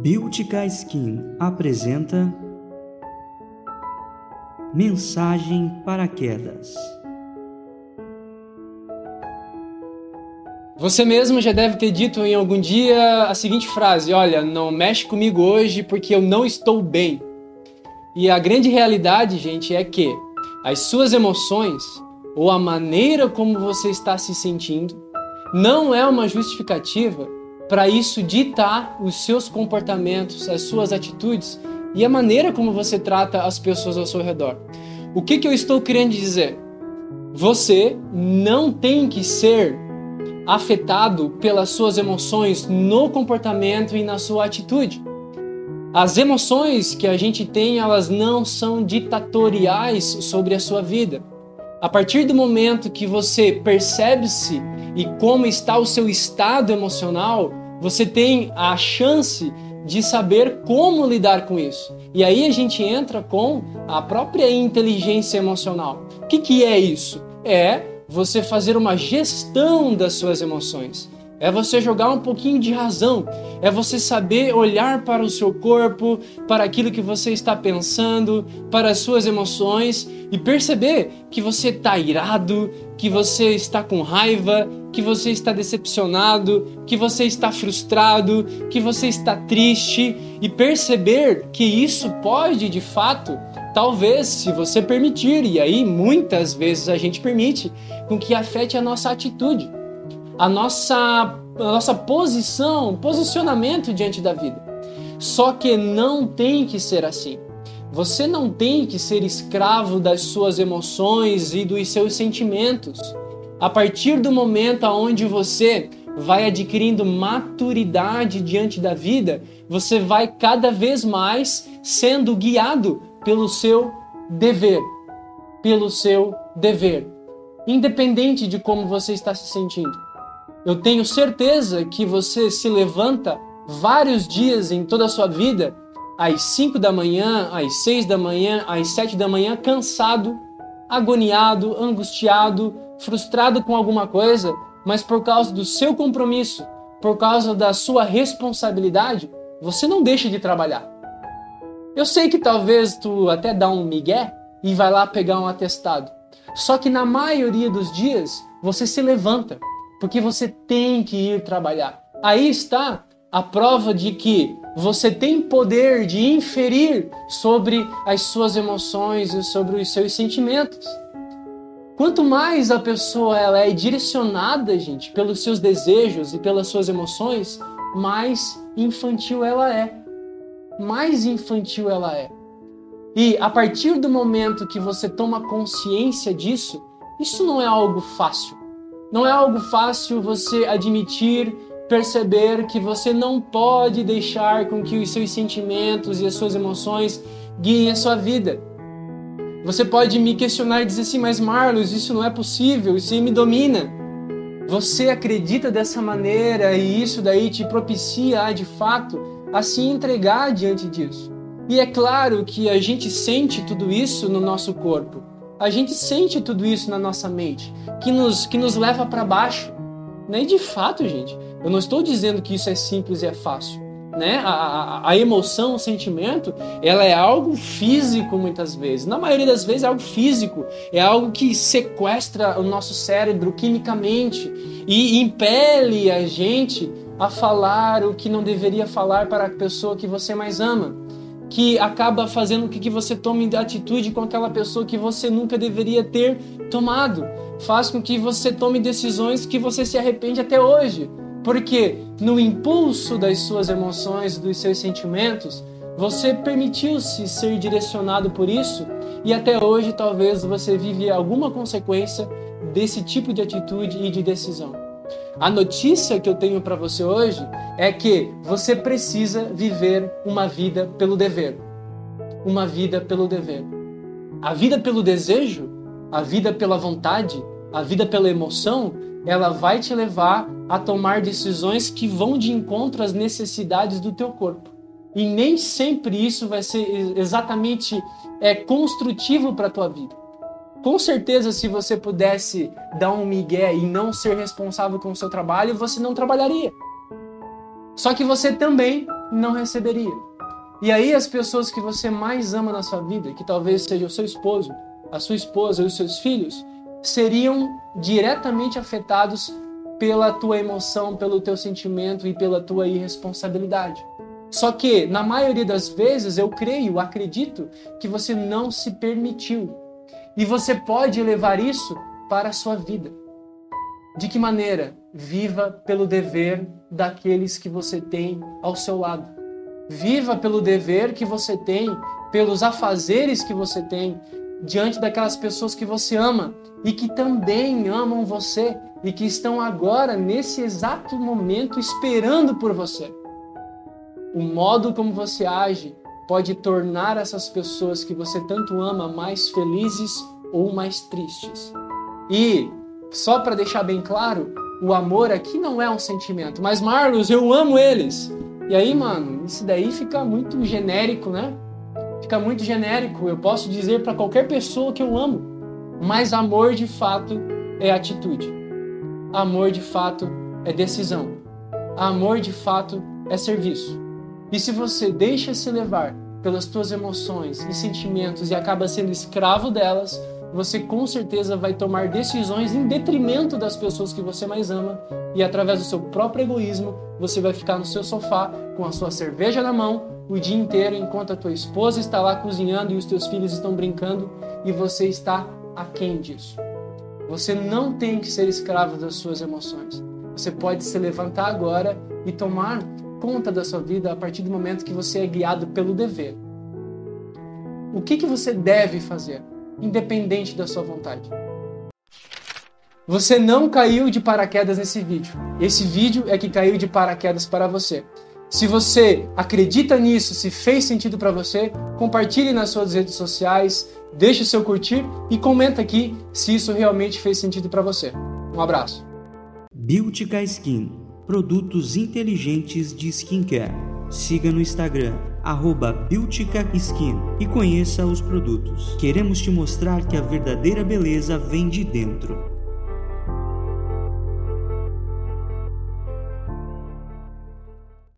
Bíutica Skin apresenta Mensagem para Quedas. Você mesmo já deve ter dito em algum dia a seguinte frase: Olha, não mexe comigo hoje porque eu não estou bem. E a grande realidade, gente, é que as suas emoções ou a maneira como você está se sentindo não é uma justificativa para isso ditar os seus comportamentos, as suas atitudes e a maneira como você trata as pessoas ao seu redor. O que, que eu estou querendo dizer? Você não tem que ser afetado pelas suas emoções no comportamento e na sua atitude. As emoções que a gente tem, elas não são ditatoriais sobre a sua vida. A partir do momento que você percebe-se e como está o seu estado emocional, você tem a chance de saber como lidar com isso. E aí a gente entra com a própria inteligência emocional. O que, que é isso? É você fazer uma gestão das suas emoções. É você jogar um pouquinho de razão. É você saber olhar para o seu corpo, para aquilo que você está pensando, para as suas emoções e perceber que você está irado, que você está com raiva, que você está decepcionado, que você está frustrado, que você está triste e perceber que isso pode de fato, talvez, se você permitir, e aí muitas vezes a gente permite, com que afete a nossa atitude a nossa, a nossa posição, posicionamento diante da vida. Só que não tem que ser assim. Você não tem que ser escravo das suas emoções e dos seus sentimentos. A partir do momento onde você vai adquirindo maturidade diante da vida, você vai cada vez mais sendo guiado pelo seu dever, pelo seu dever, independente de como você está se sentindo. Eu tenho certeza que você se levanta vários dias em toda a sua vida, às 5 da manhã, às 6 da manhã, às 7 da manhã, cansado, agoniado, angustiado, frustrado com alguma coisa, mas por causa do seu compromisso, por causa da sua responsabilidade, você não deixa de trabalhar. Eu sei que talvez tu até dá um migué e vai lá pegar um atestado. Só que na maioria dos dias você se levanta, porque você tem que ir trabalhar. Aí está a prova de que você tem poder de inferir sobre as suas emoções e sobre os seus sentimentos. Quanto mais a pessoa ela é direcionada, gente, pelos seus desejos e pelas suas emoções, mais infantil ela é. Mais infantil ela é. E a partir do momento que você toma consciência disso, isso não é algo fácil. Não é algo fácil você admitir, perceber que você não pode deixar com que os seus sentimentos e as suas emoções guiem a sua vida. Você pode me questionar e dizer assim, mas Marlos, isso não é possível, isso aí me domina. Você acredita dessa maneira e isso daí te propicia, de fato, a se entregar diante disso. E é claro que a gente sente tudo isso no nosso corpo a gente sente tudo isso na nossa mente, que nos, que nos leva para baixo. Né? E de fato, gente, eu não estou dizendo que isso é simples e é fácil. Né? A, a, a, emoção, o sentimento, ela é algo físico muitas vezes. Na maioria das vezes é algo físico, é algo que sequestra o nosso cérebro quimicamente e impele a gente a falar o que não deveria falar para a pessoa que você mais ama que acaba fazendo com que você tome atitude com aquela pessoa que você nunca deveria ter tomado. Faz com que você tome decisões que você se arrepende até hoje. Porque no impulso das suas emoções, dos seus sentimentos, você permitiu-se ser direcionado por isso e até hoje talvez você vive alguma consequência desse tipo de atitude e de decisão. A notícia que eu tenho para você hoje é que você precisa viver uma vida pelo dever. Uma vida pelo dever. A vida pelo desejo, a vida pela vontade, a vida pela emoção, ela vai te levar a tomar decisões que vão de encontro às necessidades do teu corpo. E nem sempre isso vai ser exatamente é, construtivo para a tua vida. Com certeza, se você pudesse dar um migué e não ser responsável com o seu trabalho, você não trabalharia. Só que você também não receberia. E aí as pessoas que você mais ama na sua vida, que talvez seja o seu esposo, a sua esposa e os seus filhos, seriam diretamente afetados pela tua emoção, pelo teu sentimento e pela tua irresponsabilidade. Só que, na maioria das vezes, eu creio, acredito que você não se permitiu. E você pode levar isso para a sua vida. De que maneira? Viva pelo dever daqueles que você tem ao seu lado. Viva pelo dever que você tem, pelos afazeres que você tem diante daquelas pessoas que você ama e que também amam você e que estão agora, nesse exato momento, esperando por você. O modo como você age pode tornar essas pessoas que você tanto ama mais felizes ou mais tristes. E, só para deixar bem claro, o amor aqui não é um sentimento, mas Marlos, eu amo eles. E aí, mano, isso daí fica muito genérico, né? Fica muito genérico. Eu posso dizer para qualquer pessoa que eu amo, mas amor de fato é atitude. Amor de fato é decisão. Amor de fato é serviço. E se você deixa se levar pelas tuas emoções e sentimentos e acaba sendo escravo delas, você com certeza vai tomar decisões em detrimento das pessoas que você mais ama e através do seu próprio egoísmo, você vai ficar no seu sofá com a sua cerveja na mão o dia inteiro enquanto a tua esposa está lá cozinhando e os teus filhos estão brincando e você está aquém disso. Você não tem que ser escravo das suas emoções. Você pode se levantar agora e tomar conta da sua vida a partir do momento que você é guiado pelo dever. O que, que você deve fazer, independente da sua vontade? Você não caiu de paraquedas nesse vídeo. Esse vídeo é que caiu de paraquedas para você. Se você acredita nisso, se fez sentido para você, compartilhe nas suas redes sociais, deixe o seu curtir e comenta aqui se isso realmente fez sentido para você. Um abraço. Beautica Skin, produtos inteligentes de skincare. Siga no Instagram, arroba Skin e conheça os produtos. Queremos te mostrar que a verdadeira beleza vem de dentro.